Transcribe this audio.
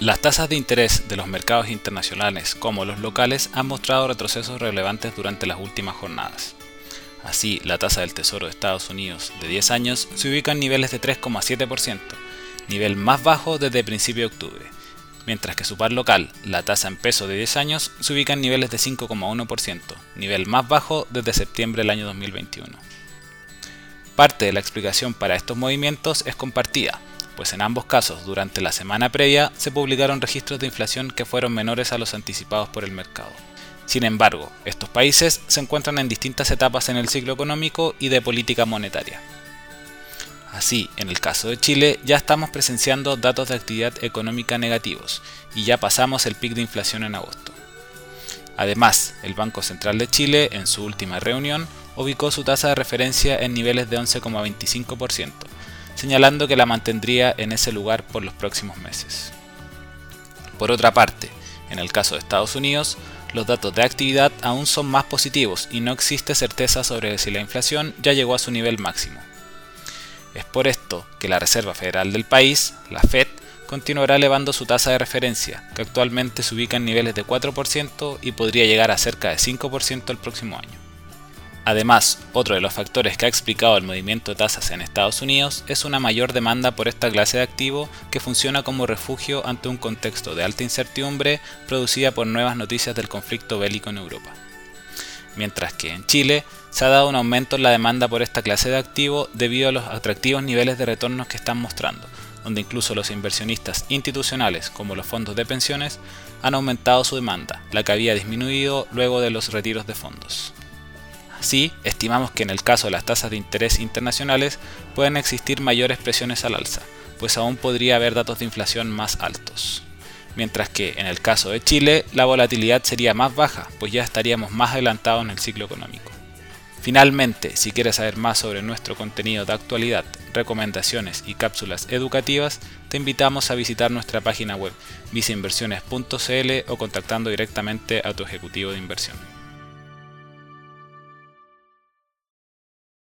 Las tasas de interés de los mercados internacionales como los locales han mostrado retrocesos relevantes durante las últimas jornadas. Así, la tasa del Tesoro de Estados Unidos de 10 años se ubica en niveles de 3,7%, nivel más bajo desde principio de octubre, mientras que su par local, la tasa en peso de 10 años, se ubica en niveles de 5,1%, nivel más bajo desde septiembre del año 2021. Parte de la explicación para estos movimientos es compartida, pues en ambos casos durante la semana previa se publicaron registros de inflación que fueron menores a los anticipados por el mercado. Sin embargo, estos países se encuentran en distintas etapas en el ciclo económico y de política monetaria. Así, en el caso de Chile, ya estamos presenciando datos de actividad económica negativos y ya pasamos el pic de inflación en agosto. Además, el Banco Central de Chile, en su última reunión, ubicó su tasa de referencia en niveles de 11,25%, señalando que la mantendría en ese lugar por los próximos meses. Por otra parte, en el caso de Estados Unidos, los datos de actividad aún son más positivos y no existe certeza sobre si la inflación ya llegó a su nivel máximo. Es por esto que la Reserva Federal del país, la Fed, continuará elevando su tasa de referencia, que actualmente se ubica en niveles de 4% y podría llegar a cerca de 5% el próximo año. Además, otro de los factores que ha explicado el movimiento de tasas en Estados Unidos es una mayor demanda por esta clase de activo que funciona como refugio ante un contexto de alta incertidumbre producida por nuevas noticias del conflicto bélico en Europa. Mientras que en Chile se ha dado un aumento en la demanda por esta clase de activo debido a los atractivos niveles de retornos que están mostrando, donde incluso los inversionistas institucionales como los fondos de pensiones han aumentado su demanda, la que había disminuido luego de los retiros de fondos. Sí, estimamos que en el caso de las tasas de interés internacionales pueden existir mayores presiones al alza, pues aún podría haber datos de inflación más altos. Mientras que en el caso de Chile la volatilidad sería más baja, pues ya estaríamos más adelantados en el ciclo económico. Finalmente, si quieres saber más sobre nuestro contenido de actualidad, recomendaciones y cápsulas educativas, te invitamos a visitar nuestra página web viceinversiones.cl o contactando directamente a tu ejecutivo de inversión.